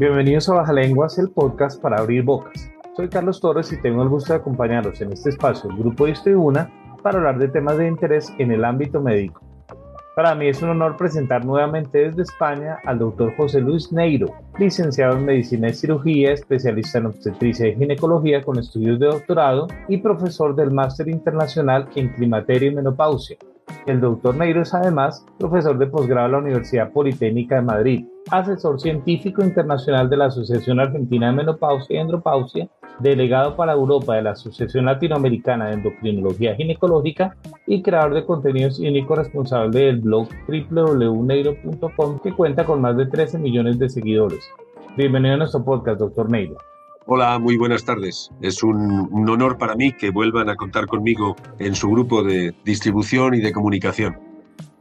Bienvenidos a Baja Lenguas, el podcast para abrir bocas. Soy Carlos Torres y tengo el gusto de acompañaros en este espacio, el Grupo Distribuna, para hablar de temas de interés en el ámbito médico. Para mí es un honor presentar nuevamente desde España al doctor José Luis Neiro, licenciado en Medicina y Cirugía, especialista en obstetricia y ginecología con estudios de doctorado y profesor del Máster Internacional en Climaterio y Menopausia. El doctor Neiro es además profesor de posgrado en la Universidad Politécnica de Madrid, asesor científico internacional de la Asociación Argentina de Menopausia y Andropausia delegado para Europa de la Asociación Latinoamericana de Endocrinología Ginecológica y creador de contenidos y único responsable del blog www.neiro.com que cuenta con más de 13 millones de seguidores. Bienvenido a nuestro podcast, doctor Neiro. Hola, muy buenas tardes. Es un, un, honor para mí que vuelvan a contar conmigo en su grupo de distribución y de comunicación.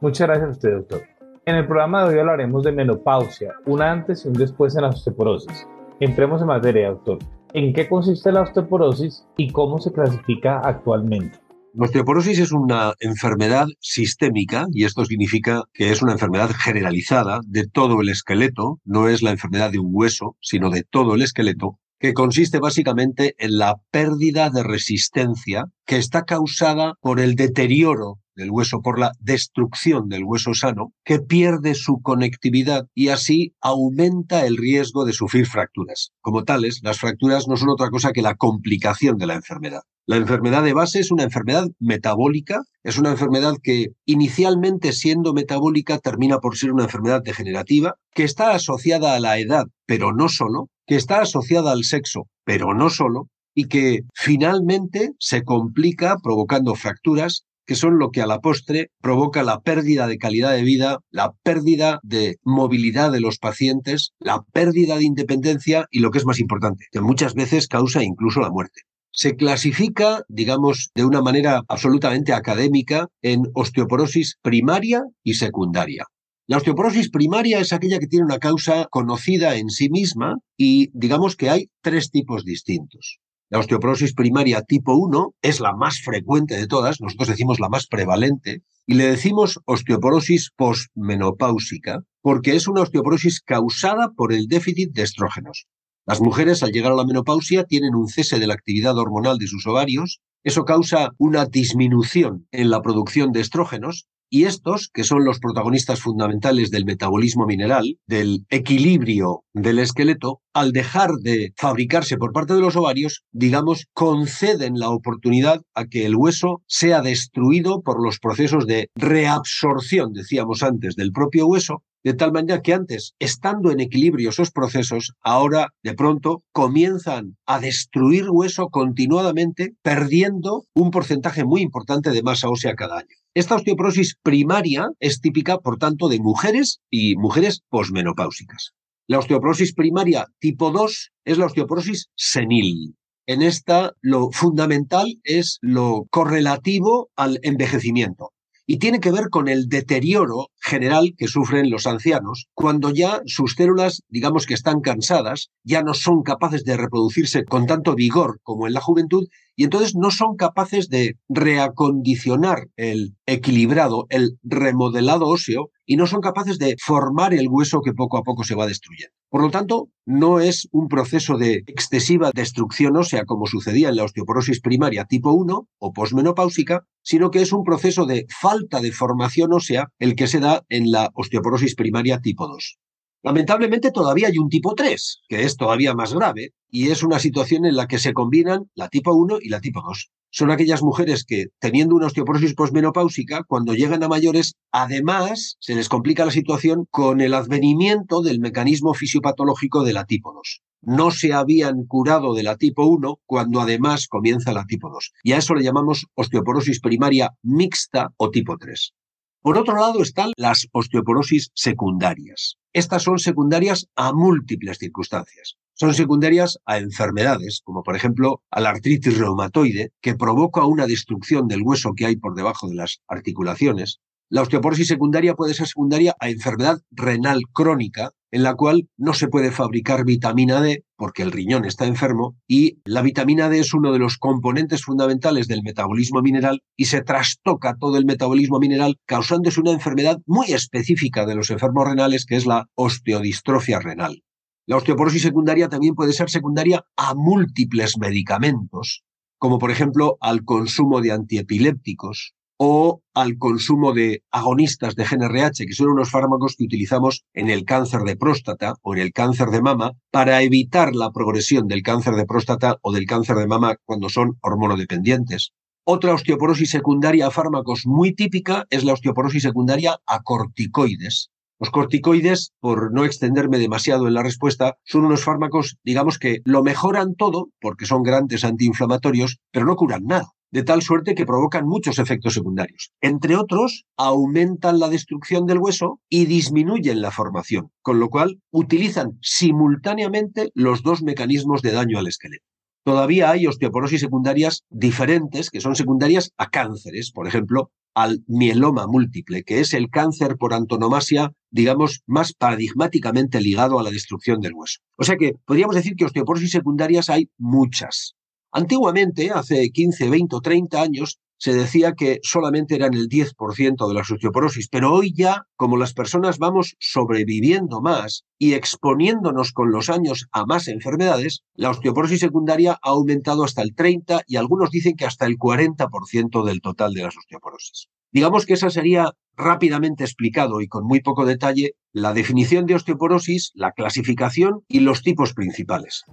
Muchas gracias a usted, doctor. En el programa de hoy hablaremos de menopausia, un antes y un después en la osteoporosis. Entremos en materia, doctor. ¿En qué consiste la osteoporosis y cómo se clasifica actualmente? La osteoporosis es una enfermedad sistémica y esto significa que es una enfermedad generalizada de todo el esqueleto, no es la enfermedad de un hueso, sino de todo el esqueleto, que consiste básicamente en la pérdida de resistencia que está causada por el deterioro del hueso, por la destrucción del hueso sano, que pierde su conectividad y así aumenta el riesgo de sufrir fracturas. Como tales, las fracturas no son otra cosa que la complicación de la enfermedad. La enfermedad de base es una enfermedad metabólica, es una enfermedad que inicialmente siendo metabólica termina por ser una enfermedad degenerativa, que está asociada a la edad, pero no solo, que está asociada al sexo, pero no solo, y que finalmente se complica provocando fracturas que son lo que a la postre provoca la pérdida de calidad de vida, la pérdida de movilidad de los pacientes, la pérdida de independencia y lo que es más importante, que muchas veces causa incluso la muerte. Se clasifica, digamos, de una manera absolutamente académica en osteoporosis primaria y secundaria. La osteoporosis primaria es aquella que tiene una causa conocida en sí misma y digamos que hay tres tipos distintos. La osteoporosis primaria tipo 1 es la más frecuente de todas, nosotros decimos la más prevalente, y le decimos osteoporosis postmenopáusica porque es una osteoporosis causada por el déficit de estrógenos. Las mujeres al llegar a la menopausia tienen un cese de la actividad hormonal de sus ovarios, eso causa una disminución en la producción de estrógenos y estos, que son los protagonistas fundamentales del metabolismo mineral, del equilibrio del esqueleto, al dejar de fabricarse por parte de los ovarios, digamos, conceden la oportunidad a que el hueso sea destruido por los procesos de reabsorción, decíamos antes, del propio hueso, de tal manera que antes, estando en equilibrio esos procesos, ahora de pronto comienzan a destruir hueso continuadamente, perdiendo un porcentaje muy importante de masa ósea cada año. Esta osteoporosis primaria es típica, por tanto, de mujeres y mujeres posmenopáusicas. La osteoporosis primaria tipo 2 es la osteoporosis senil. En esta lo fundamental es lo correlativo al envejecimiento y tiene que ver con el deterioro general que sufren los ancianos cuando ya sus células, digamos que están cansadas, ya no son capaces de reproducirse con tanto vigor como en la juventud y entonces no son capaces de reacondicionar el equilibrado, el remodelado óseo y no son capaces de formar el hueso que poco a poco se va destruyendo. Por lo tanto, no es un proceso de excesiva destrucción ósea como sucedía en la osteoporosis primaria tipo 1 o posmenopáusica, sino que es un proceso de falta de formación ósea el que se da en la osteoporosis primaria tipo 2. Lamentablemente todavía hay un tipo 3, que es todavía más grave, y es una situación en la que se combinan la tipo 1 y la tipo 2. Son aquellas mujeres que, teniendo una osteoporosis posmenopáusica, cuando llegan a mayores, además se les complica la situación con el advenimiento del mecanismo fisiopatológico de la tipo 2. No se habían curado de la tipo 1 cuando además comienza la tipo 2. Y a eso le llamamos osteoporosis primaria mixta o tipo 3. Por otro lado están las osteoporosis secundarias. Estas son secundarias a múltiples circunstancias. Son secundarias a enfermedades, como por ejemplo a la artritis reumatoide, que provoca una destrucción del hueso que hay por debajo de las articulaciones, la osteoporosis secundaria puede ser secundaria a enfermedad renal crónica, en la cual no se puede fabricar vitamina D porque el riñón está enfermo y la vitamina D es uno de los componentes fundamentales del metabolismo mineral y se trastoca todo el metabolismo mineral causándose una enfermedad muy específica de los enfermos renales que es la osteodistrofia renal. La osteoporosis secundaria también puede ser secundaria a múltiples medicamentos, como por ejemplo al consumo de antiepilépticos, o al consumo de agonistas de GNRH, que son unos fármacos que utilizamos en el cáncer de próstata o en el cáncer de mama para evitar la progresión del cáncer de próstata o del cáncer de mama cuando son hormonodependientes. Otra osteoporosis secundaria a fármacos muy típica es la osteoporosis secundaria a corticoides. Los corticoides, por no extenderme demasiado en la respuesta, son unos fármacos, digamos que lo mejoran todo, porque son grandes antiinflamatorios, pero no curan nada de tal suerte que provocan muchos efectos secundarios. Entre otros, aumentan la destrucción del hueso y disminuyen la formación, con lo cual utilizan simultáneamente los dos mecanismos de daño al esqueleto. Todavía hay osteoporosis secundarias diferentes que son secundarias a cánceres, por ejemplo, al mieloma múltiple, que es el cáncer por antonomasia, digamos, más paradigmáticamente ligado a la destrucción del hueso. O sea que podríamos decir que osteoporosis secundarias hay muchas. Antiguamente, hace 15, 20 o 30 años, se decía que solamente eran el 10% de la osteoporosis, pero hoy ya, como las personas vamos sobreviviendo más y exponiéndonos con los años a más enfermedades, la osteoporosis secundaria ha aumentado hasta el 30 y algunos dicen que hasta el 40% del total de las osteoporosis. Digamos que esa sería rápidamente explicado y con muy poco detalle la definición de osteoporosis, la clasificación y los tipos principales.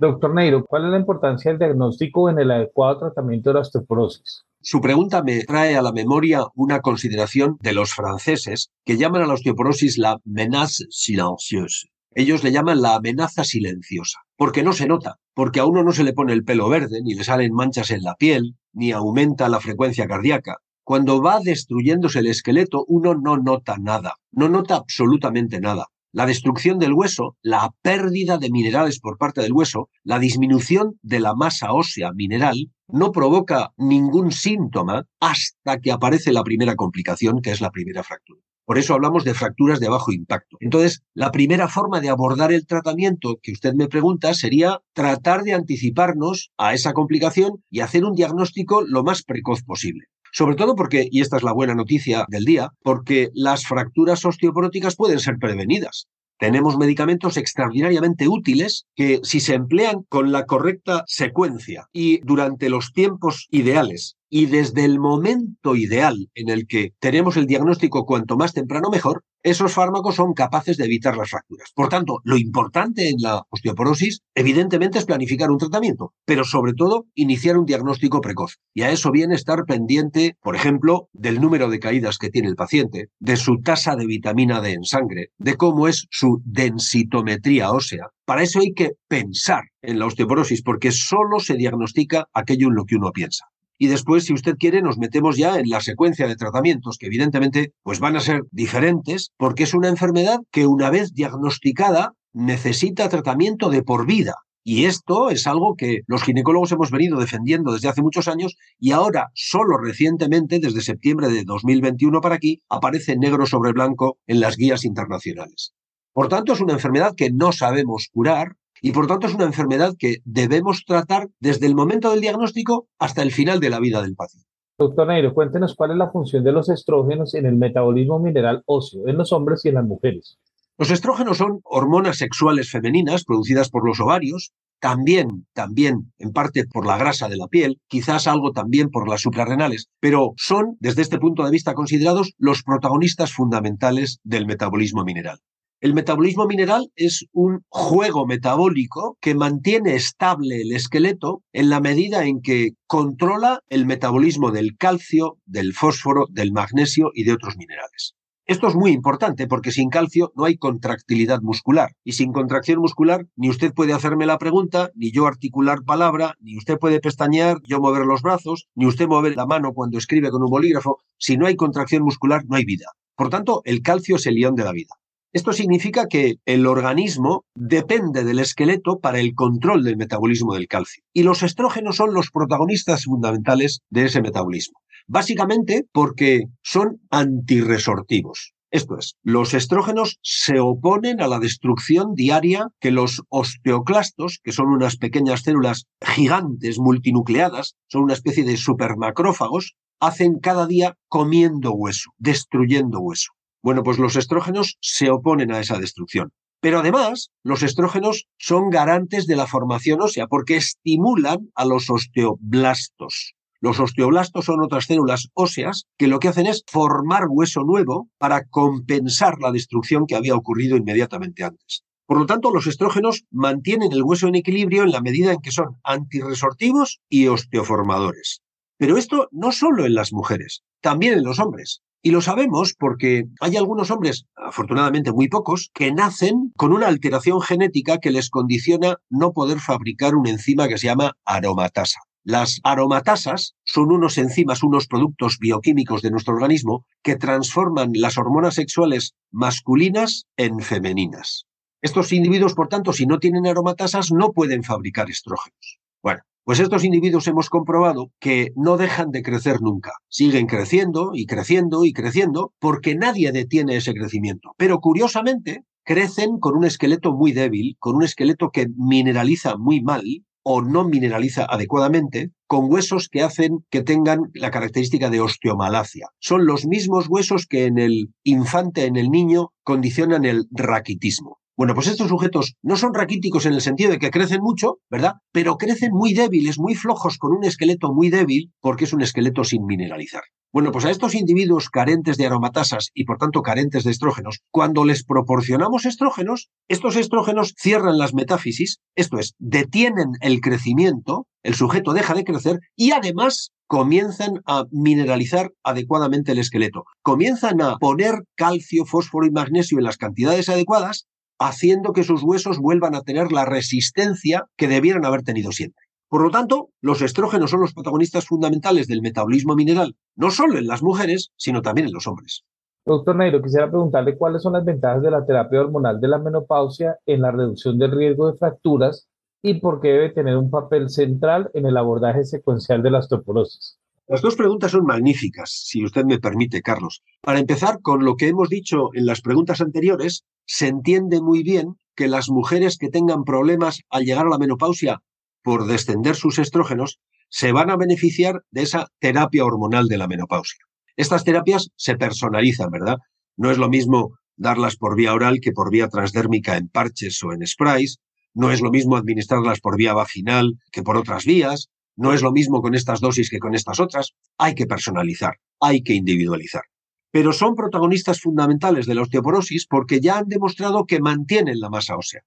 Doctor Neiro, ¿cuál es la importancia del diagnóstico en el adecuado tratamiento de la osteoporosis? Su pregunta me trae a la memoria una consideración de los franceses que llaman a la osteoporosis la menace silencieuse. Ellos le llaman la amenaza silenciosa, porque no se nota, porque a uno no se le pone el pelo verde, ni le salen manchas en la piel, ni aumenta la frecuencia cardíaca. Cuando va destruyéndose el esqueleto, uno no nota nada, no nota absolutamente nada. La destrucción del hueso, la pérdida de minerales por parte del hueso, la disminución de la masa ósea mineral, no provoca ningún síntoma hasta que aparece la primera complicación, que es la primera fractura. Por eso hablamos de fracturas de bajo impacto. Entonces, la primera forma de abordar el tratamiento que usted me pregunta sería tratar de anticiparnos a esa complicación y hacer un diagnóstico lo más precoz posible. Sobre todo porque, y esta es la buena noticia del día, porque las fracturas osteoporóticas pueden ser prevenidas. Tenemos medicamentos extraordinariamente útiles que si se emplean con la correcta secuencia y durante los tiempos ideales y desde el momento ideal en el que tenemos el diagnóstico cuanto más temprano mejor, esos fármacos son capaces de evitar las fracturas. Por tanto, lo importante en la osteoporosis, evidentemente, es planificar un tratamiento, pero sobre todo iniciar un diagnóstico precoz. Y a eso viene estar pendiente, por ejemplo, del número de caídas que tiene el paciente, de su tasa de vitamina D en sangre, de cómo es su densitometría ósea. Para eso hay que pensar en la osteoporosis, porque solo se diagnostica aquello en lo que uno piensa y después, si usted quiere, nos metemos ya en la secuencia de tratamientos, que evidentemente pues van a ser diferentes, porque es una enfermedad que una vez diagnosticada necesita tratamiento de por vida. Y esto es algo que los ginecólogos hemos venido defendiendo desde hace muchos años y ahora, solo recientemente, desde septiembre de 2021 para aquí, aparece negro sobre blanco en las guías internacionales. Por tanto, es una enfermedad que no sabemos curar, y por tanto es una enfermedad que debemos tratar desde el momento del diagnóstico hasta el final de la vida del paciente. Doctor Neiro, cuéntenos cuál es la función de los estrógenos en el metabolismo mineral óseo en los hombres y en las mujeres. Los estrógenos son hormonas sexuales femeninas producidas por los ovarios, también, también en parte por la grasa de la piel, quizás algo también por las suprarrenales, pero son, desde este punto de vista, considerados los protagonistas fundamentales del metabolismo mineral. El metabolismo mineral es un juego metabólico que mantiene estable el esqueleto en la medida en que controla el metabolismo del calcio, del fósforo, del magnesio y de otros minerales. Esto es muy importante porque sin calcio no hay contractilidad muscular. Y sin contracción muscular, ni usted puede hacerme la pregunta, ni yo articular palabra, ni usted puede pestañear, yo mover los brazos, ni usted mover la mano cuando escribe con un bolígrafo. Si no hay contracción muscular, no hay vida. Por tanto, el calcio es el león de la vida. Esto significa que el organismo depende del esqueleto para el control del metabolismo del calcio. Y los estrógenos son los protagonistas fundamentales de ese metabolismo. Básicamente porque son antirresortivos. Esto es, los estrógenos se oponen a la destrucción diaria que los osteoclastos, que son unas pequeñas células gigantes multinucleadas, son una especie de supermacrófagos, hacen cada día comiendo hueso, destruyendo hueso. Bueno, pues los estrógenos se oponen a esa destrucción. Pero además, los estrógenos son garantes de la formación ósea porque estimulan a los osteoblastos. Los osteoblastos son otras células óseas que lo que hacen es formar hueso nuevo para compensar la destrucción que había ocurrido inmediatamente antes. Por lo tanto, los estrógenos mantienen el hueso en equilibrio en la medida en que son antirresortivos y osteoformadores. Pero esto no solo en las mujeres, también en los hombres. Y lo sabemos porque hay algunos hombres, afortunadamente muy pocos, que nacen con una alteración genética que les condiciona no poder fabricar una enzima que se llama aromatasa. Las aromatasas son unos enzimas, unos productos bioquímicos de nuestro organismo que transforman las hormonas sexuales masculinas en femeninas. Estos individuos, por tanto, si no tienen aromatasas, no pueden fabricar estrógenos. Bueno, pues estos individuos hemos comprobado que no dejan de crecer nunca. Siguen creciendo y creciendo y creciendo porque nadie detiene ese crecimiento. Pero curiosamente, crecen con un esqueleto muy débil, con un esqueleto que mineraliza muy mal o no mineraliza adecuadamente, con huesos que hacen que tengan la característica de osteomalacia. Son los mismos huesos que en el infante, en el niño, condicionan el raquitismo. Bueno, pues estos sujetos no son raquíticos en el sentido de que crecen mucho, ¿verdad? Pero crecen muy débiles, muy flojos, con un esqueleto muy débil, porque es un esqueleto sin mineralizar. Bueno, pues a estos individuos carentes de aromatasas y por tanto carentes de estrógenos, cuando les proporcionamos estrógenos, estos estrógenos cierran las metáfisis, esto es, detienen el crecimiento, el sujeto deja de crecer y además comienzan a mineralizar adecuadamente el esqueleto, comienzan a poner calcio, fósforo y magnesio en las cantidades adecuadas haciendo que sus huesos vuelvan a tener la resistencia que debieran haber tenido siempre. Por lo tanto, los estrógenos son los protagonistas fundamentales del metabolismo mineral, no solo en las mujeres, sino también en los hombres. Doctor Nairo, quisiera preguntarle cuáles son las ventajas de la terapia hormonal de la menopausia en la reducción del riesgo de fracturas y por qué debe tener un papel central en el abordaje secuencial de la osteoporosis. Las dos preguntas son magníficas, si usted me permite, Carlos. Para empezar, con lo que hemos dicho en las preguntas anteriores, se entiende muy bien que las mujeres que tengan problemas al llegar a la menopausia por descender sus estrógenos se van a beneficiar de esa terapia hormonal de la menopausia. Estas terapias se personalizan, ¿verdad? No es lo mismo darlas por vía oral que por vía transdérmica en parches o en sprays, no es lo mismo administrarlas por vía vaginal que por otras vías, no es lo mismo con estas dosis que con estas otras, hay que personalizar, hay que individualizar pero son protagonistas fundamentales de la osteoporosis porque ya han demostrado que mantienen la masa ósea.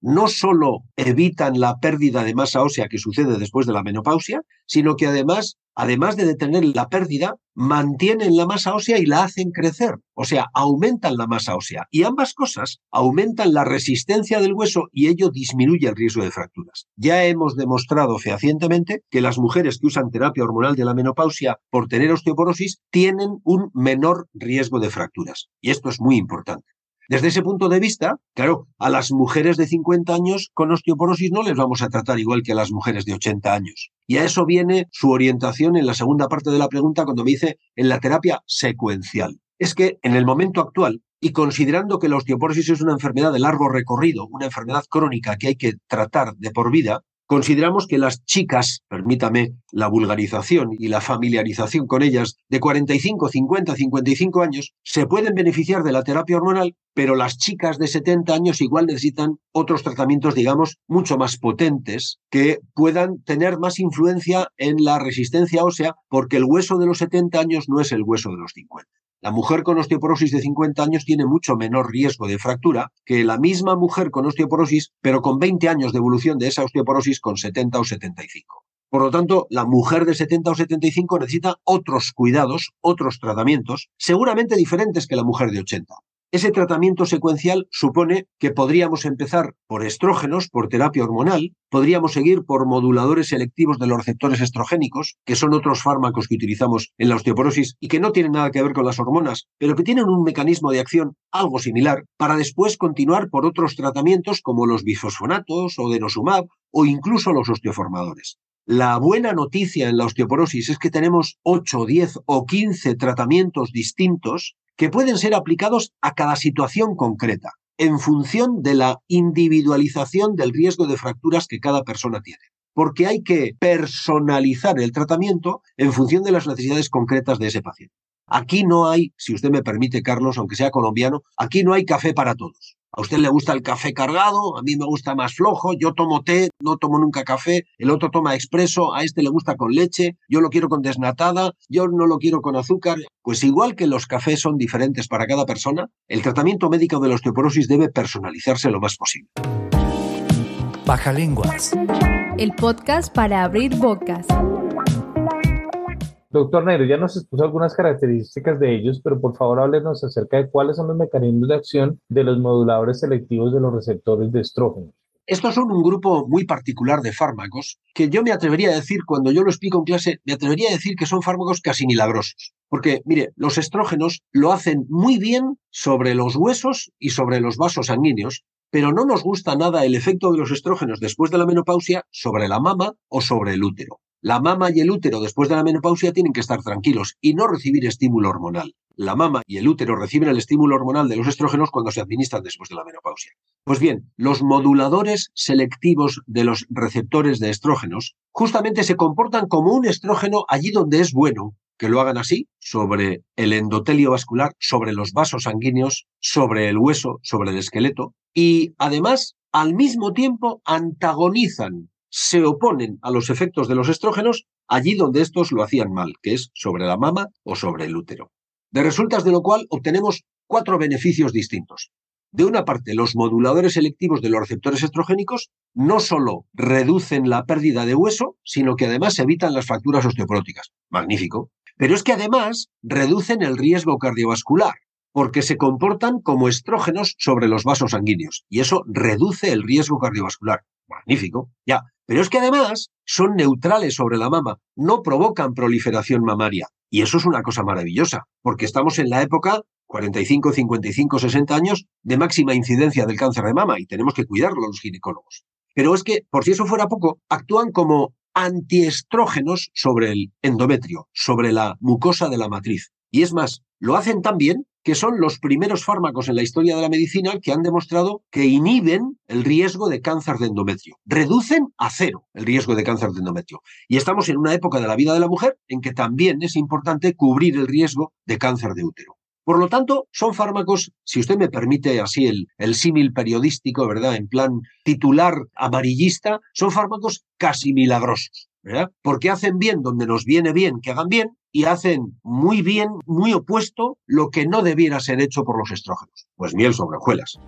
No solo evitan la pérdida de masa ósea que sucede después de la menopausia, sino que además además de detener la pérdida, mantienen la masa ósea y la hacen crecer. O sea, aumentan la masa ósea. Y ambas cosas aumentan la resistencia del hueso y ello disminuye el riesgo de fracturas. Ya hemos demostrado fehacientemente que las mujeres que usan terapia hormonal de la menopausia por tener osteoporosis tienen un menor riesgo de fracturas. Y esto es muy importante. Desde ese punto de vista, claro, a las mujeres de 50 años con osteoporosis no les vamos a tratar igual que a las mujeres de 80 años. Y a eso viene su orientación en la segunda parte de la pregunta cuando me dice en la terapia secuencial. Es que en el momento actual, y considerando que la osteoporosis es una enfermedad de largo recorrido, una enfermedad crónica que hay que tratar de por vida, Consideramos que las chicas, permítame la vulgarización y la familiarización con ellas, de 45, 50, 55 años, se pueden beneficiar de la terapia hormonal, pero las chicas de 70 años igual necesitan otros tratamientos, digamos, mucho más potentes, que puedan tener más influencia en la resistencia ósea, porque el hueso de los 70 años no es el hueso de los 50. La mujer con osteoporosis de 50 años tiene mucho menor riesgo de fractura que la misma mujer con osteoporosis, pero con 20 años de evolución de esa osteoporosis con 70 o 75. Por lo tanto, la mujer de 70 o 75 necesita otros cuidados, otros tratamientos, seguramente diferentes que la mujer de 80. Ese tratamiento secuencial supone que podríamos empezar por estrógenos, por terapia hormonal, podríamos seguir por moduladores selectivos de los receptores estrogénicos, que son otros fármacos que utilizamos en la osteoporosis y que no tienen nada que ver con las hormonas, pero que tienen un mecanismo de acción algo similar, para después continuar por otros tratamientos como los bifosfonatos o denosumab o incluso los osteoformadores. La buena noticia en la osteoporosis es que tenemos 8, 10 o 15 tratamientos distintos que pueden ser aplicados a cada situación concreta, en función de la individualización del riesgo de fracturas que cada persona tiene. Porque hay que personalizar el tratamiento en función de las necesidades concretas de ese paciente. Aquí no hay, si usted me permite, Carlos, aunque sea colombiano, aquí no hay café para todos. A usted le gusta el café cargado, a mí me gusta más flojo, yo tomo té, no tomo nunca café, el otro toma expreso, a este le gusta con leche, yo lo quiero con desnatada, yo no lo quiero con azúcar. Pues igual que los cafés son diferentes para cada persona, el tratamiento médico de la osteoporosis debe personalizarse lo más posible. Baja lenguas. El podcast para abrir bocas. Doctor Negro, ya nos expuso algunas características de ellos, pero por favor háblenos acerca de cuáles son los mecanismos de acción de los moduladores selectivos de los receptores de estrógeno. Estos son un grupo muy particular de fármacos que yo me atrevería a decir, cuando yo lo explico en clase, me atrevería a decir que son fármacos casi milagrosos. Porque, mire, los estrógenos lo hacen muy bien sobre los huesos y sobre los vasos sanguíneos, pero no nos gusta nada el efecto de los estrógenos después de la menopausia sobre la mama o sobre el útero. La mama y el útero después de la menopausia tienen que estar tranquilos y no recibir estímulo hormonal. La mama y el útero reciben el estímulo hormonal de los estrógenos cuando se administran después de la menopausia. Pues bien, los moduladores selectivos de los receptores de estrógenos justamente se comportan como un estrógeno allí donde es bueno que lo hagan así, sobre el endotelio vascular, sobre los vasos sanguíneos, sobre el hueso, sobre el esqueleto, y además, al mismo tiempo, antagonizan se oponen a los efectos de los estrógenos allí donde estos lo hacían mal, que es sobre la mama o sobre el útero. De resultas de lo cual obtenemos cuatro beneficios distintos. De una parte, los moduladores selectivos de los receptores estrogénicos no solo reducen la pérdida de hueso, sino que además evitan las fracturas osteoporóticas. Magnífico. Pero es que además reducen el riesgo cardiovascular, porque se comportan como estrógenos sobre los vasos sanguíneos, y eso reduce el riesgo cardiovascular. Magnífico, ya. Pero es que además son neutrales sobre la mama, no provocan proliferación mamaria. Y eso es una cosa maravillosa, porque estamos en la época 45, 55, 60 años de máxima incidencia del cáncer de mama y tenemos que cuidarlo los ginecólogos. Pero es que, por si eso fuera poco, actúan como antiestrógenos sobre el endometrio, sobre la mucosa de la matriz. Y es más, lo hacen tan bien que son los primeros fármacos en la historia de la medicina que han demostrado que inhiben el riesgo de cáncer de endometrio. Reducen a cero el riesgo de cáncer de endometrio. Y estamos en una época de la vida de la mujer en que también es importante cubrir el riesgo de cáncer de útero. Por lo tanto, son fármacos, si usted me permite así el, el símil periodístico, ¿verdad? En plan titular amarillista, son fármacos casi milagrosos, ¿verdad? Porque hacen bien donde nos viene bien que hagan bien y hacen muy bien, muy opuesto lo que no debiera ser hecho por los estrógenos. Pues miel sobre hojuelas.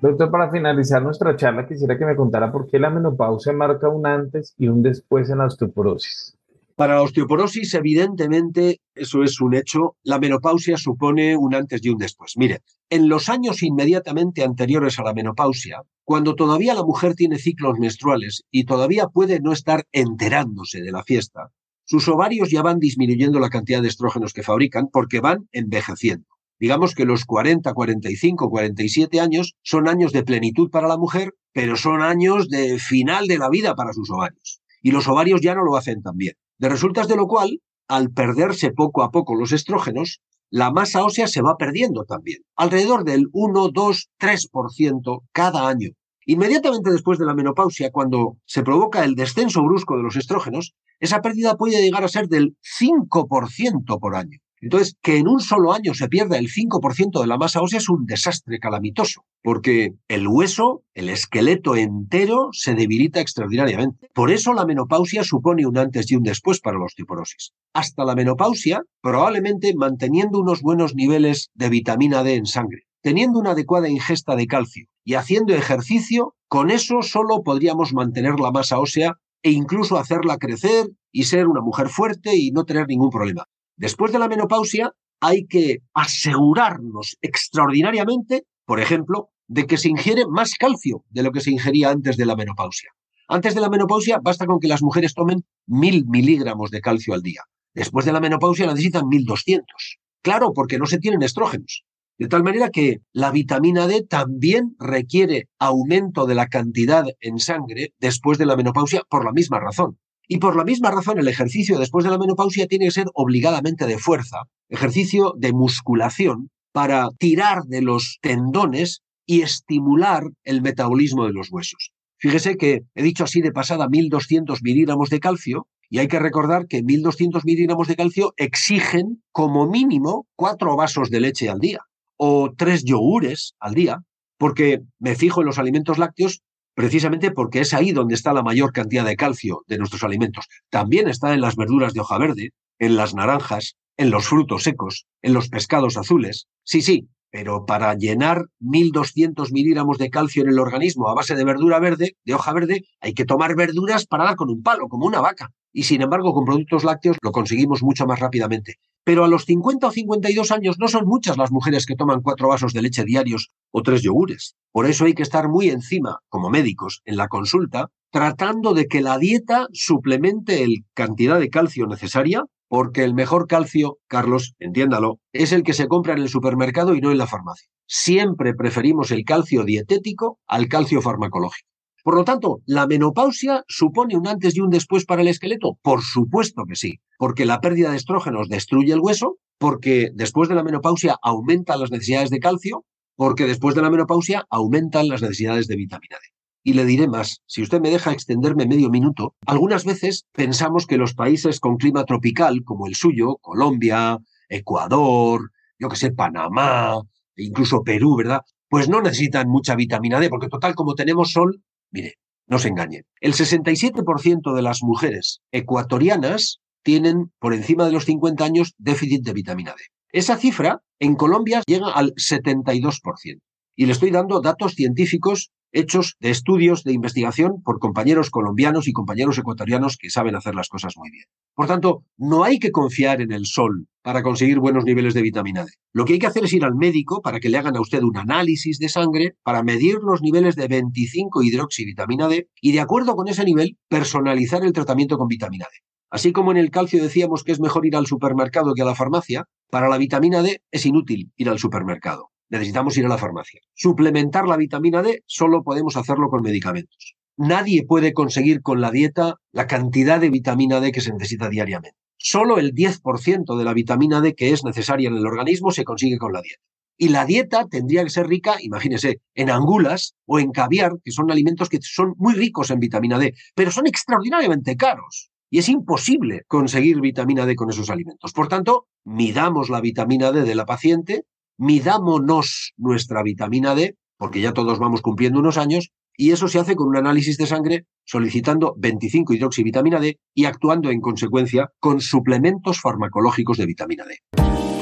Doctor, para finalizar nuestra charla, quisiera que me contara por qué la menopausia marca un antes y un después en la osteoporosis. Para la osteoporosis, evidentemente, eso es un hecho. La menopausia supone un antes y un después. Mire, en los años inmediatamente anteriores a la menopausia, cuando todavía la mujer tiene ciclos menstruales y todavía puede no estar enterándose de la fiesta, sus ovarios ya van disminuyendo la cantidad de estrógenos que fabrican porque van envejeciendo. Digamos que los 40, 45, 47 años son años de plenitud para la mujer, pero son años de final de la vida para sus ovarios. Y los ovarios ya no lo hacen tan bien. De resultas de lo cual, al perderse poco a poco los estrógenos, la masa ósea se va perdiendo también, alrededor del 1, 2, 3% cada año. Inmediatamente después de la menopausia, cuando se provoca el descenso brusco de los estrógenos, esa pérdida puede llegar a ser del 5% por año. Entonces, que en un solo año se pierda el 5% de la masa ósea es un desastre calamitoso, porque el hueso, el esqueleto entero, se debilita extraordinariamente. Por eso la menopausia supone un antes y un después para la osteoporosis. Hasta la menopausia, probablemente manteniendo unos buenos niveles de vitamina D en sangre, teniendo una adecuada ingesta de calcio y haciendo ejercicio, con eso solo podríamos mantener la masa ósea e incluso hacerla crecer y ser una mujer fuerte y no tener ningún problema. Después de la menopausia hay que asegurarnos extraordinariamente, por ejemplo, de que se ingiere más calcio de lo que se ingería antes de la menopausia. Antes de la menopausia basta con que las mujeres tomen mil miligramos de calcio al día. Después de la menopausia necesitan 1200. Claro, porque no se tienen estrógenos. De tal manera que la vitamina D también requiere aumento de la cantidad en sangre después de la menopausia por la misma razón. Y por la misma razón, el ejercicio después de la menopausia tiene que ser obligadamente de fuerza, ejercicio de musculación para tirar de los tendones y estimular el metabolismo de los huesos. Fíjese que he dicho así de pasada 1200 miligramos de calcio y hay que recordar que 1200 miligramos de calcio exigen como mínimo cuatro vasos de leche al día o tres yogures al día, porque me fijo en los alimentos lácteos precisamente porque es ahí donde está la mayor cantidad de calcio de nuestros alimentos. También está en las verduras de hoja verde, en las naranjas, en los frutos secos, en los pescados azules. Sí, sí, pero para llenar 1.200 miligramos de calcio en el organismo a base de verdura verde, de hoja verde, hay que tomar verduras para dar con un palo, como una vaca. Y sin embargo, con productos lácteos lo conseguimos mucho más rápidamente. Pero a los 50 o 52 años no son muchas las mujeres que toman cuatro vasos de leche diarios o tres yogures. Por eso hay que estar muy encima, como médicos, en la consulta, tratando de que la dieta suplemente la cantidad de calcio necesaria porque el mejor calcio, Carlos, entiéndalo, es el que se compra en el supermercado y no en la farmacia. Siempre preferimos el calcio dietético al calcio farmacológico. Por lo tanto, ¿la menopausia supone un antes y un después para el esqueleto? Por supuesto que sí, porque la pérdida de estrógenos destruye el hueso, porque después de la menopausia aumentan las necesidades de calcio, porque después de la menopausia aumentan las necesidades de vitamina D. Y le diré más, si usted me deja extenderme medio minuto, algunas veces pensamos que los países con clima tropical, como el suyo, Colombia, Ecuador, yo que sé, Panamá, e incluso Perú, ¿verdad? Pues no necesitan mucha vitamina D, porque total, como tenemos sol, mire, no se engañen. El 67% de las mujeres ecuatorianas tienen por encima de los 50 años déficit de vitamina D. Esa cifra en Colombia llega al 72%. Y le estoy dando datos científicos hechos de estudios de investigación por compañeros colombianos y compañeros ecuatorianos que saben hacer las cosas muy bien. Por tanto, no hay que confiar en el sol para conseguir buenos niveles de vitamina D. Lo que hay que hacer es ir al médico para que le hagan a usted un análisis de sangre para medir los niveles de 25 hidroxivitamina D y de acuerdo con ese nivel personalizar el tratamiento con vitamina D. Así como en el calcio decíamos que es mejor ir al supermercado que a la farmacia, para la vitamina D es inútil ir al supermercado necesitamos ir a la farmacia. Suplementar la vitamina D solo podemos hacerlo con medicamentos. Nadie puede conseguir con la dieta la cantidad de vitamina D que se necesita diariamente. Solo el 10% de la vitamina D que es necesaria en el organismo se consigue con la dieta. Y la dieta tendría que ser rica, imagínese, en angulas o en caviar, que son alimentos que son muy ricos en vitamina D, pero son extraordinariamente caros. Y es imposible conseguir vitamina D con esos alimentos. Por tanto, midamos la vitamina D de la paciente, midámonos nuestra vitamina D, porque ya todos vamos cumpliendo unos años, y eso se hace con un análisis de sangre solicitando 25 hidroxivitamina D y actuando en consecuencia con suplementos farmacológicos de vitamina D.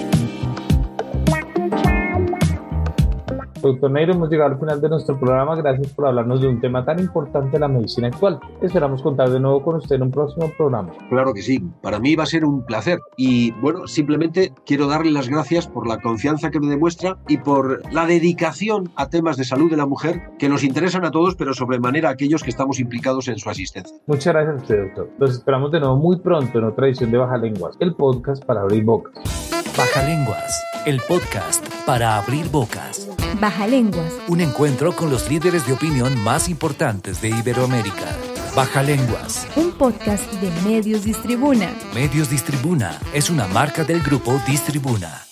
Doctor Neiro, hemos llegado al final de nuestro programa. Gracias por hablarnos de un tema tan importante de la medicina actual. Esperamos contar de nuevo con usted en un próximo programa. Claro que sí, para mí va a ser un placer. Y bueno, simplemente quiero darle las gracias por la confianza que me demuestra y por la dedicación a temas de salud de la mujer que nos interesan a todos, pero sobremanera a aquellos que estamos implicados en su asistencia. Muchas gracias a usted, doctor. Los esperamos de nuevo muy pronto en otra edición de Baja Lenguas, el podcast para abrir bocas. Baja Lenguas, el podcast para abrir bocas. Baja Lenguas. Un encuentro con los líderes de opinión más importantes de Iberoamérica. Baja Lenguas. Un podcast de Medios Distribuna. Medios Distribuna es una marca del grupo Distribuna.